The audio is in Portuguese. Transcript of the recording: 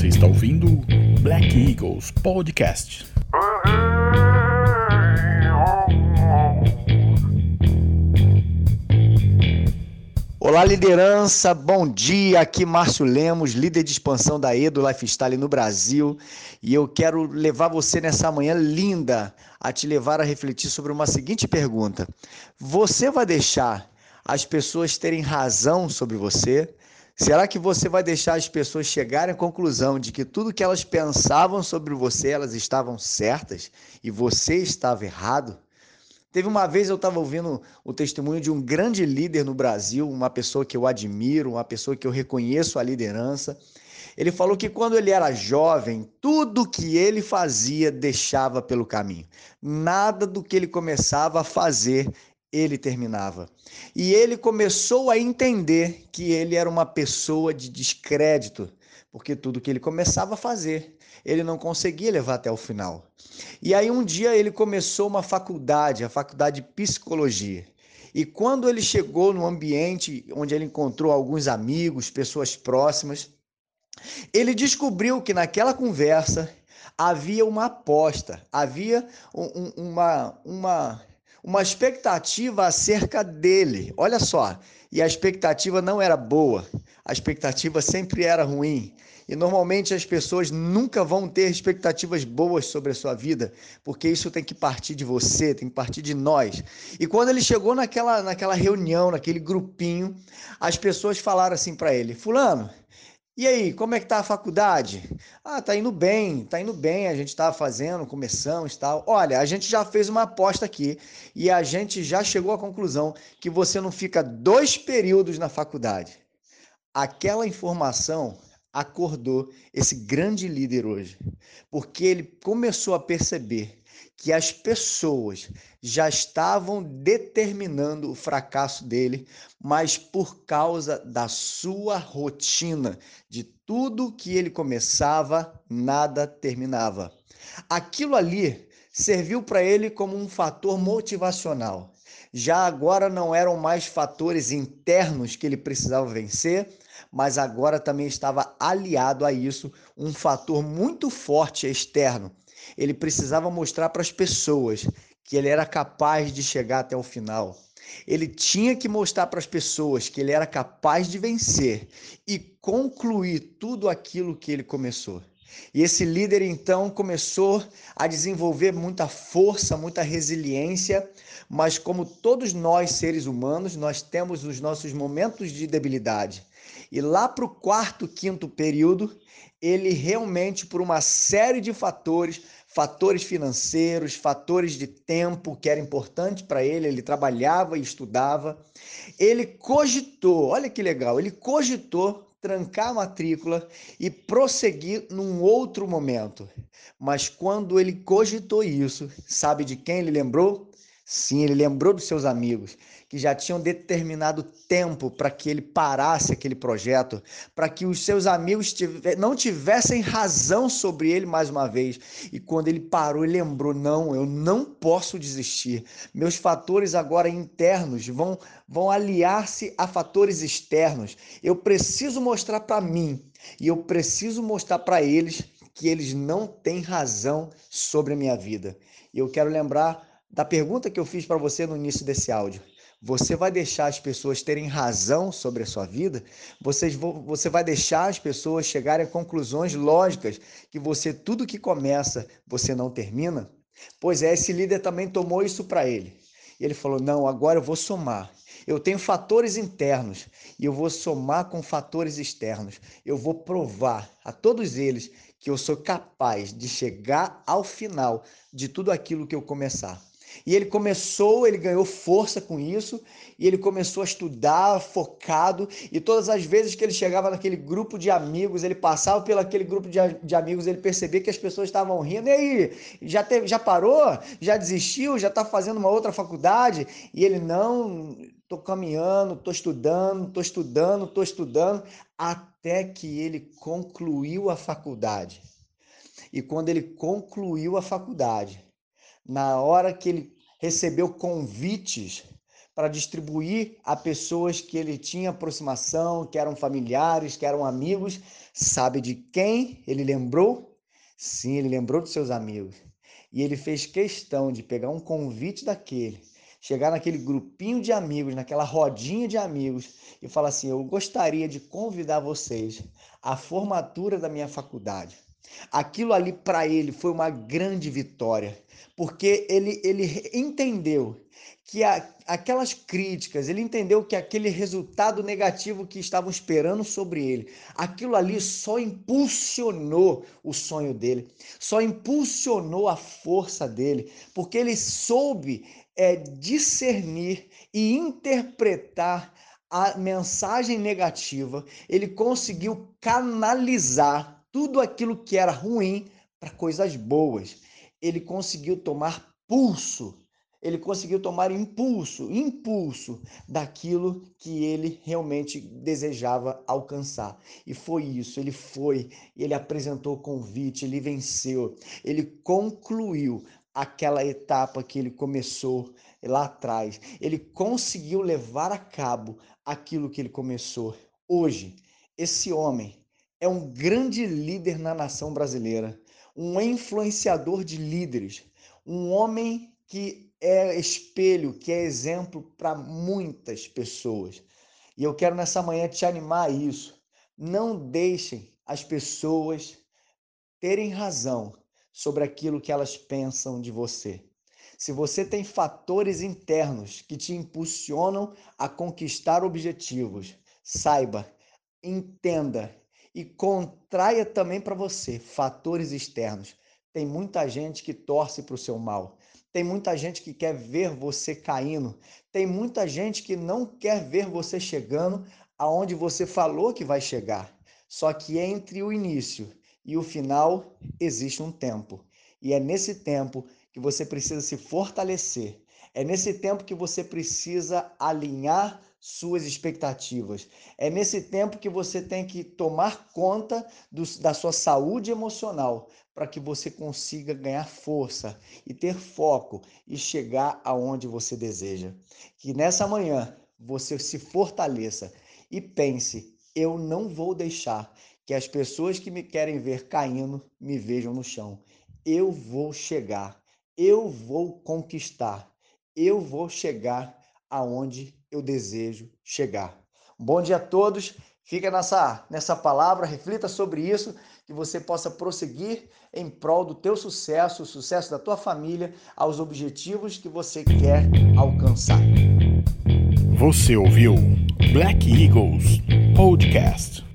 Você está ouvindo Black Eagles Podcast. Olá, liderança, bom dia. Aqui Márcio Lemos, líder de expansão da Edo Lifestyle no Brasil, e eu quero levar você nessa manhã linda a te levar a refletir sobre uma seguinte pergunta: Você vai deixar as pessoas terem razão sobre você? Será que você vai deixar as pessoas chegarem à conclusão de que tudo que elas pensavam sobre você, elas estavam certas e você estava errado? Teve uma vez eu estava ouvindo o testemunho de um grande líder no Brasil, uma pessoa que eu admiro, uma pessoa que eu reconheço a liderança. Ele falou que quando ele era jovem, tudo que ele fazia deixava pelo caminho. Nada do que ele começava a fazer ele terminava. E ele começou a entender que ele era uma pessoa de descrédito, porque tudo que ele começava a fazer, ele não conseguia levar até o final. E aí um dia ele começou uma faculdade, a faculdade de psicologia. E quando ele chegou no ambiente onde ele encontrou alguns amigos, pessoas próximas, ele descobriu que naquela conversa havia uma aposta, havia um, uma, uma uma expectativa acerca dele. Olha só, e a expectativa não era boa, a expectativa sempre era ruim. E normalmente as pessoas nunca vão ter expectativas boas sobre a sua vida, porque isso tem que partir de você, tem que partir de nós. E quando ele chegou naquela, naquela reunião, naquele grupinho, as pessoas falaram assim para ele: Fulano, e aí, como é que tá a faculdade? Ah, tá indo bem, tá indo bem, a gente tá fazendo, começamos e tal. Olha, a gente já fez uma aposta aqui e a gente já chegou à conclusão que você não fica dois períodos na faculdade. Aquela informação acordou esse grande líder hoje, porque ele começou a perceber que as pessoas já estavam determinando o fracasso dele, mas por causa da sua rotina, de tudo que ele começava, nada terminava. Aquilo ali serviu para ele como um fator motivacional. Já agora não eram mais fatores internos que ele precisava vencer, mas agora também estava aliado a isso um fator muito forte externo, ele precisava mostrar para as pessoas que ele era capaz de chegar até o final. Ele tinha que mostrar para as pessoas que ele era capaz de vencer e concluir tudo aquilo que ele começou. E esse líder então começou a desenvolver muita força, muita resiliência, mas como todos nós seres humanos, nós temos os nossos momentos de debilidade. E lá para o quarto, quinto período, ele realmente, por uma série de fatores, fatores financeiros, fatores de tempo que era importante para ele, ele trabalhava e estudava. Ele cogitou, olha que legal, ele cogitou trancar a matrícula e prosseguir num outro momento. Mas quando ele cogitou isso, sabe de quem ele lembrou? Sim, ele lembrou dos seus amigos que já tinham determinado tempo para que ele parasse aquele projeto, para que os seus amigos não tivessem razão sobre ele mais uma vez. E quando ele parou, ele lembrou: não, eu não posso desistir. Meus fatores agora internos vão, vão aliar-se a fatores externos. Eu preciso mostrar para mim e eu preciso mostrar para eles que eles não têm razão sobre a minha vida. E eu quero lembrar da pergunta que eu fiz para você no início desse áudio. Você vai deixar as pessoas terem razão sobre a sua vida? Você, você vai deixar as pessoas chegarem a conclusões lógicas que você, tudo que começa, você não termina? Pois é, esse líder também tomou isso para ele. Ele falou: não, agora eu vou somar. Eu tenho fatores internos e eu vou somar com fatores externos. Eu vou provar a todos eles que eu sou capaz de chegar ao final de tudo aquilo que eu começar. E ele começou, ele ganhou força com isso, e ele começou a estudar focado, e todas as vezes que ele chegava naquele grupo de amigos, ele passava pelo aquele grupo de, de amigos, ele percebia que as pessoas estavam rindo, e aí, já, teve, já parou? Já desistiu? Já está fazendo uma outra faculdade? E ele, não, estou caminhando, estou estudando, estou estudando, estou estudando, até que ele concluiu a faculdade. E quando ele concluiu a faculdade, na hora que ele recebeu convites para distribuir a pessoas que ele tinha aproximação, que eram familiares, que eram amigos. Sabe de quem ele lembrou? Sim, ele lembrou dos seus amigos. E ele fez questão de pegar um convite daquele, chegar naquele grupinho de amigos, naquela rodinha de amigos e falar assim: Eu gostaria de convidar vocês à formatura da minha faculdade. Aquilo ali para ele foi uma grande vitória, porque ele, ele entendeu que a, aquelas críticas, ele entendeu que aquele resultado negativo que estavam esperando sobre ele, aquilo ali só impulsionou o sonho dele, só impulsionou a força dele, porque ele soube é, discernir e interpretar a mensagem negativa, ele conseguiu canalizar tudo aquilo que era ruim para coisas boas. Ele conseguiu tomar pulso, ele conseguiu tomar impulso, impulso daquilo que ele realmente desejava alcançar. E foi isso, ele foi, ele apresentou o convite, ele venceu, ele concluiu aquela etapa que ele começou lá atrás. Ele conseguiu levar a cabo aquilo que ele começou. Hoje, esse homem é um grande líder na nação brasileira, um influenciador de líderes, um homem que é espelho, que é exemplo para muitas pessoas. E eu quero nessa manhã te animar a isso. Não deixem as pessoas terem razão sobre aquilo que elas pensam de você. Se você tem fatores internos que te impulsionam a conquistar objetivos, saiba, entenda e contraia também para você fatores externos. Tem muita gente que torce para o seu mal. Tem muita gente que quer ver você caindo. Tem muita gente que não quer ver você chegando aonde você falou que vai chegar. Só que entre o início e o final existe um tempo. E é nesse tempo que você precisa se fortalecer. É nesse tempo que você precisa alinhar suas expectativas. É nesse tempo que você tem que tomar conta do, da sua saúde emocional para que você consiga ganhar força e ter foco e chegar aonde você deseja. Que nessa manhã você se fortaleça e pense: eu não vou deixar que as pessoas que me querem ver caindo me vejam no chão. Eu vou chegar, eu vou conquistar, eu vou chegar aonde eu desejo chegar. bom dia a todos. Fica nessa, nessa palavra, reflita sobre isso, que você possa prosseguir em prol do teu sucesso, o sucesso da tua família, aos objetivos que você quer alcançar. Você ouviu Black Eagles Podcast.